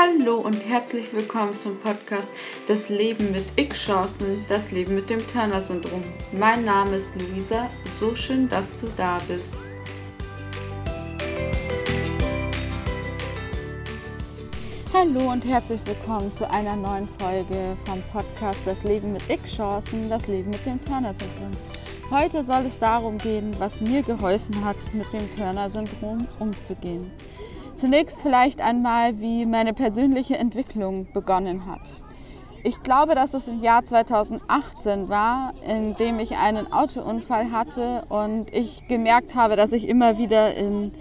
Hallo und herzlich willkommen zum Podcast Das Leben mit X-Chancen, das Leben mit dem Turner-Syndrom. Mein Name ist Luisa, so schön, dass du da bist. Hallo und herzlich willkommen zu einer neuen Folge vom Podcast Das Leben mit X-Chancen, das Leben mit dem Turner-Syndrom. Heute soll es darum gehen, was mir geholfen hat, mit dem Turner-Syndrom umzugehen. Zunächst vielleicht einmal, wie meine persönliche Entwicklung begonnen hat. Ich glaube, dass es im Jahr 2018 war, in dem ich einen Autounfall hatte und ich gemerkt habe, dass ich immer wieder in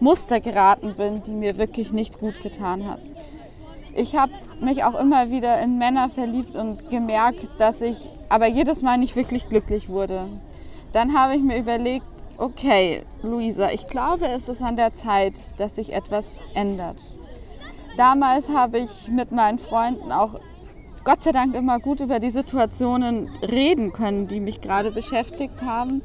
Muster geraten bin, die mir wirklich nicht gut getan hat. Ich habe mich auch immer wieder in Männer verliebt und gemerkt, dass ich aber jedes Mal nicht wirklich glücklich wurde. Dann habe ich mir überlegt, Okay, Luisa, ich glaube, es ist an der Zeit, dass sich etwas ändert. Damals habe ich mit meinen Freunden auch Gott sei Dank immer gut über die Situationen reden können, die mich gerade beschäftigt haben.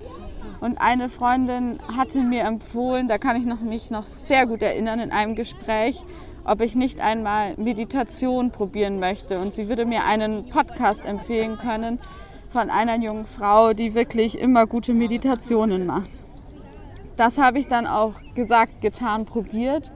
Und eine Freundin hatte mir empfohlen, da kann ich noch, mich noch sehr gut erinnern, in einem Gespräch, ob ich nicht einmal Meditation probieren möchte. Und sie würde mir einen Podcast empfehlen können von einer jungen Frau, die wirklich immer gute Meditationen macht. Das habe ich dann auch gesagt, getan, probiert.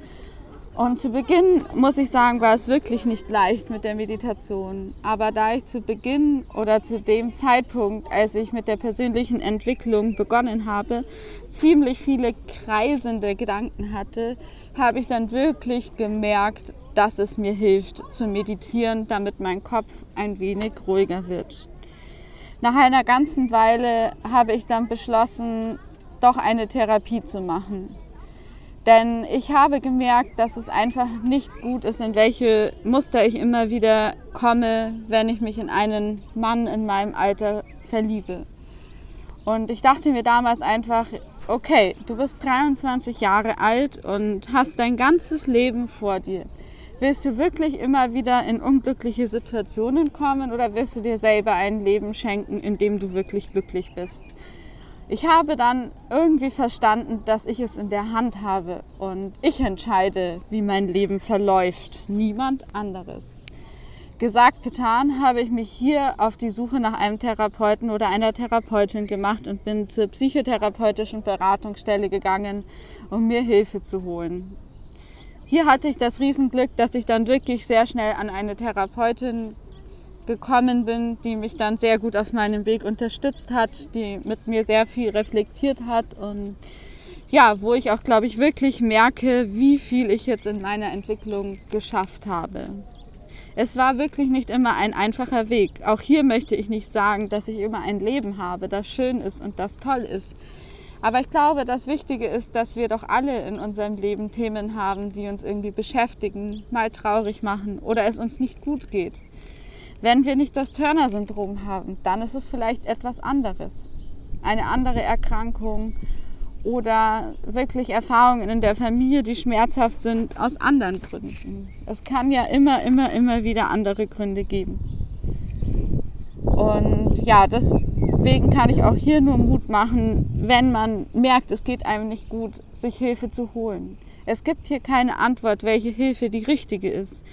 Und zu Beginn, muss ich sagen, war es wirklich nicht leicht mit der Meditation. Aber da ich zu Beginn oder zu dem Zeitpunkt, als ich mit der persönlichen Entwicklung begonnen habe, ziemlich viele kreisende Gedanken hatte, habe ich dann wirklich gemerkt, dass es mir hilft zu meditieren, damit mein Kopf ein wenig ruhiger wird. Nach einer ganzen Weile habe ich dann beschlossen, doch eine Therapie zu machen. Denn ich habe gemerkt, dass es einfach nicht gut ist, in welche Muster ich immer wieder komme, wenn ich mich in einen Mann in meinem Alter verliebe. Und ich dachte mir damals einfach, okay, du bist 23 Jahre alt und hast dein ganzes Leben vor dir. Willst du wirklich immer wieder in unglückliche Situationen kommen oder willst du dir selber ein Leben schenken, in dem du wirklich glücklich bist? Ich habe dann irgendwie verstanden, dass ich es in der Hand habe und ich entscheide, wie mein Leben verläuft, niemand anderes. Gesagt, getan, habe ich mich hier auf die Suche nach einem Therapeuten oder einer Therapeutin gemacht und bin zur psychotherapeutischen Beratungsstelle gegangen, um mir Hilfe zu holen. Hier hatte ich das Riesenglück, dass ich dann wirklich sehr schnell an eine Therapeutin gekommen bin, die mich dann sehr gut auf meinem Weg unterstützt hat, die mit mir sehr viel reflektiert hat und ja, wo ich auch, glaube ich, wirklich merke, wie viel ich jetzt in meiner Entwicklung geschafft habe. Es war wirklich nicht immer ein einfacher Weg. Auch hier möchte ich nicht sagen, dass ich immer ein Leben habe, das schön ist und das toll ist. Aber ich glaube, das Wichtige ist, dass wir doch alle in unserem Leben Themen haben, die uns irgendwie beschäftigen, mal traurig machen oder es uns nicht gut geht. Wenn wir nicht das Turner-Syndrom haben, dann ist es vielleicht etwas anderes. Eine andere Erkrankung oder wirklich Erfahrungen in der Familie, die schmerzhaft sind, aus anderen Gründen. Es kann ja immer, immer, immer wieder andere Gründe geben. Und ja, deswegen kann ich auch hier nur Mut machen, wenn man merkt, es geht einem nicht gut, sich Hilfe zu holen. Es gibt hier keine Antwort, welche Hilfe die richtige ist.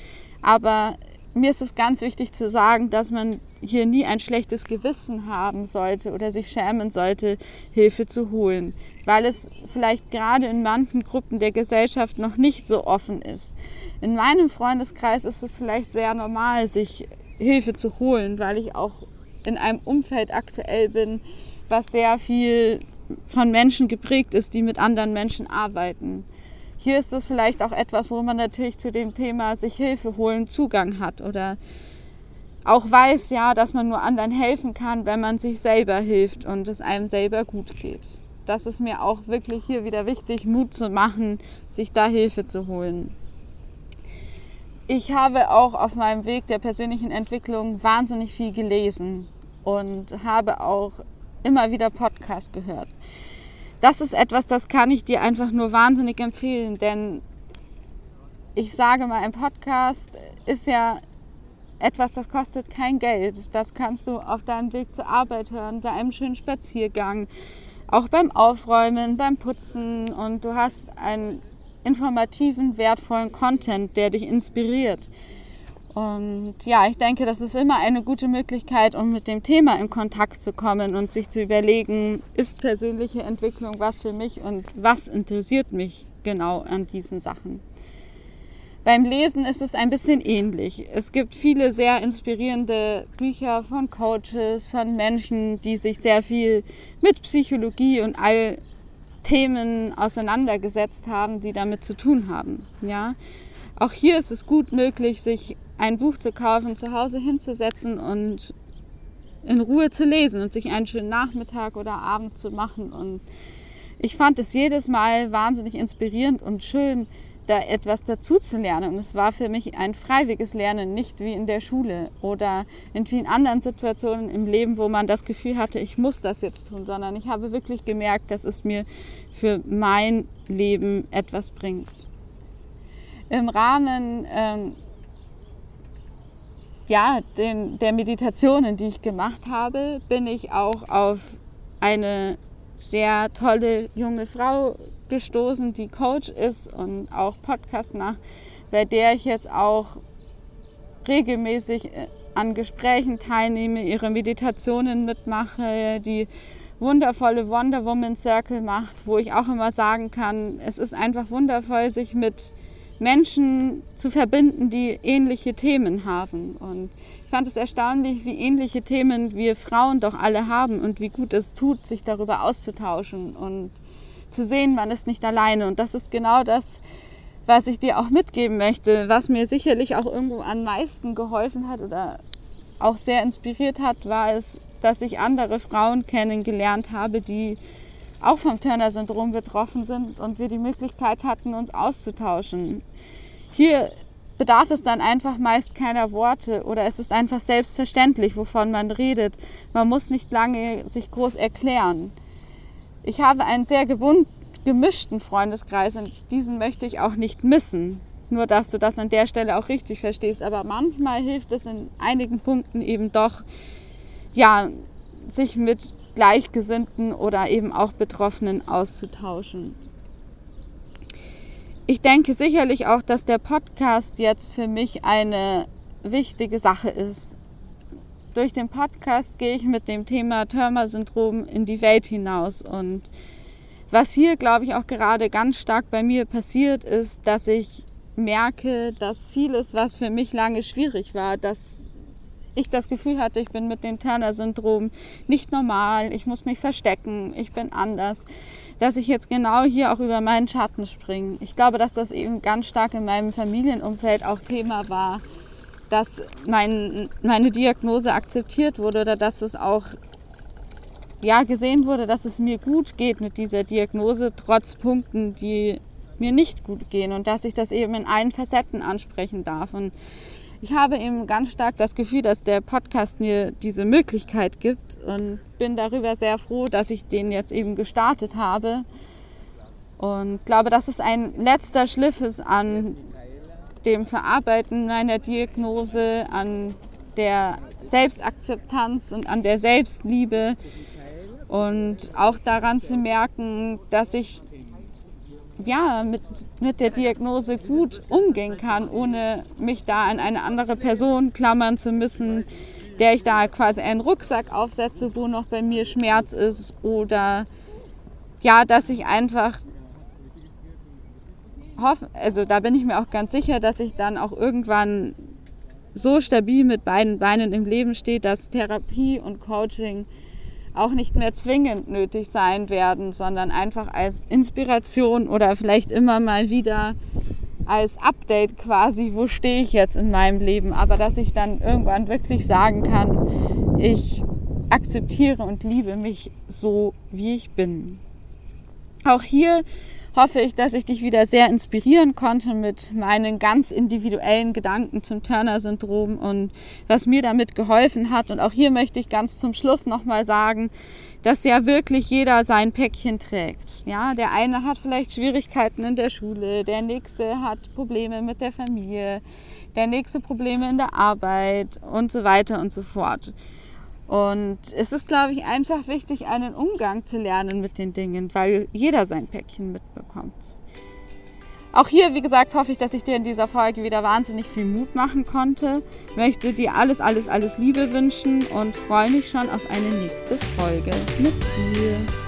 Aber mir ist es ganz wichtig zu sagen, dass man hier nie ein schlechtes Gewissen haben sollte oder sich schämen sollte, Hilfe zu holen, weil es vielleicht gerade in manchen Gruppen der Gesellschaft noch nicht so offen ist. In meinem Freundeskreis ist es vielleicht sehr normal, sich Hilfe zu holen, weil ich auch in einem Umfeld aktuell bin, was sehr viel von Menschen geprägt ist, die mit anderen Menschen arbeiten. Hier ist es vielleicht auch etwas, wo man natürlich zu dem Thema sich Hilfe holen Zugang hat oder auch weiß, ja, dass man nur anderen helfen kann, wenn man sich selber hilft und es einem selber gut geht. Das ist mir auch wirklich hier wieder wichtig, Mut zu machen, sich da Hilfe zu holen. Ich habe auch auf meinem Weg der persönlichen Entwicklung wahnsinnig viel gelesen und habe auch immer wieder Podcasts gehört das ist etwas, das kann ich dir einfach nur wahnsinnig empfehlen, denn ich sage mal, ein Podcast ist ja etwas, das kostet kein Geld. Das kannst du auf deinem Weg zur Arbeit hören, bei einem schönen Spaziergang, auch beim Aufräumen, beim Putzen und du hast ein informativen, wertvollen Content, der dich inspiriert. Und ja, ich denke, das ist immer eine gute Möglichkeit, um mit dem Thema in Kontakt zu kommen und sich zu überlegen, ist persönliche Entwicklung was für mich und was interessiert mich genau an diesen Sachen. Beim Lesen ist es ein bisschen ähnlich. Es gibt viele sehr inspirierende Bücher von Coaches, von Menschen, die sich sehr viel mit Psychologie und all Themen auseinandergesetzt haben, die damit zu tun haben. Ja? Auch hier ist es gut möglich, sich ein Buch zu kaufen, zu Hause hinzusetzen und in Ruhe zu lesen und sich einen schönen Nachmittag oder Abend zu machen. Und ich fand es jedes Mal wahnsinnig inspirierend und schön, da etwas dazu zu lernen. Und es war für mich ein freiwilliges Lernen, nicht wie in der Schule oder in vielen anderen Situationen im Leben, wo man das Gefühl hatte, ich muss das jetzt tun, sondern ich habe wirklich gemerkt, dass es mir für mein Leben etwas bringt. Im Rahmen ähm, ja, den, der Meditationen, die ich gemacht habe, bin ich auch auf eine sehr tolle junge Frau gestoßen, die Coach ist und auch Podcast macht, bei der ich jetzt auch regelmäßig äh, an Gesprächen teilnehme, ihre Meditationen mitmache, die wundervolle Wonder Woman Circle macht, wo ich auch immer sagen kann, es ist einfach wundervoll, sich mit Menschen zu verbinden, die ähnliche Themen haben. Und ich fand es erstaunlich, wie ähnliche Themen wir Frauen doch alle haben und wie gut es tut, sich darüber auszutauschen und zu sehen, man ist nicht alleine. Und das ist genau das, was ich dir auch mitgeben möchte, was mir sicherlich auch irgendwo am meisten geholfen hat oder auch sehr inspiriert hat, war es, dass ich andere Frauen kennengelernt habe, die auch vom Turner-Syndrom betroffen sind und wir die Möglichkeit hatten, uns auszutauschen. Hier bedarf es dann einfach meist keiner Worte oder es ist einfach selbstverständlich, wovon man redet. Man muss nicht lange sich groß erklären. Ich habe einen sehr gemischten Freundeskreis und diesen möchte ich auch nicht missen. Nur, dass du das an der Stelle auch richtig verstehst. Aber manchmal hilft es in einigen Punkten eben doch, ja, sich mit Gleichgesinnten oder eben auch Betroffenen auszutauschen. Ich denke sicherlich auch, dass der Podcast jetzt für mich eine wichtige Sache ist. Durch den Podcast gehe ich mit dem Thema Turner-Syndrom in die Welt hinaus. Und was hier, glaube ich, auch gerade ganz stark bei mir passiert, ist, dass ich merke, dass vieles, was für mich lange schwierig war, dass ich das Gefühl hatte, ich bin mit dem Turner-Syndrom nicht normal, ich muss mich verstecken, ich bin anders, dass ich jetzt genau hier auch über meinen Schatten springe. Ich glaube, dass das eben ganz stark in meinem Familienumfeld auch Thema war, dass mein, meine Diagnose akzeptiert wurde oder dass es auch ja, gesehen wurde, dass es mir gut geht mit dieser Diagnose, trotz Punkten, die mir nicht gut gehen und dass ich das eben in allen Facetten ansprechen darf. Und ich habe eben ganz stark das Gefühl, dass der Podcast mir diese Möglichkeit gibt und bin darüber sehr froh, dass ich den jetzt eben gestartet habe. Und glaube, dass es ein letzter Schliff ist an dem Verarbeiten meiner Diagnose, an der Selbstakzeptanz und an der Selbstliebe und auch daran zu merken, dass ich ja, mit, mit der Diagnose gut umgehen kann, ohne mich da an eine andere Person klammern zu müssen, der ich da quasi einen Rucksack aufsetze, wo noch bei mir Schmerz ist oder ja, dass ich einfach hoffe, also da bin ich mir auch ganz sicher, dass ich dann auch irgendwann so stabil mit beiden Beinen im Leben stehe, dass Therapie und Coaching auch nicht mehr zwingend nötig sein werden, sondern einfach als Inspiration oder vielleicht immer mal wieder als Update quasi, wo stehe ich jetzt in meinem Leben, aber dass ich dann irgendwann wirklich sagen kann, ich akzeptiere und liebe mich so, wie ich bin. Auch hier hoffe ich, dass ich dich wieder sehr inspirieren konnte mit meinen ganz individuellen Gedanken zum Turner-Syndrom und was mir damit geholfen hat. Und auch hier möchte ich ganz zum Schluss nochmal sagen, dass ja wirklich jeder sein Päckchen trägt. Ja, der eine hat vielleicht Schwierigkeiten in der Schule, der nächste hat Probleme mit der Familie, der nächste Probleme in der Arbeit und so weiter und so fort. Und es ist, glaube ich, einfach wichtig, einen Umgang zu lernen mit den Dingen, weil jeder sein Päckchen mitbekommt. Auch hier, wie gesagt, hoffe ich, dass ich dir in dieser Folge wieder wahnsinnig viel Mut machen konnte. Möchte dir alles, alles, alles Liebe wünschen und freue mich schon auf eine nächste Folge mit dir.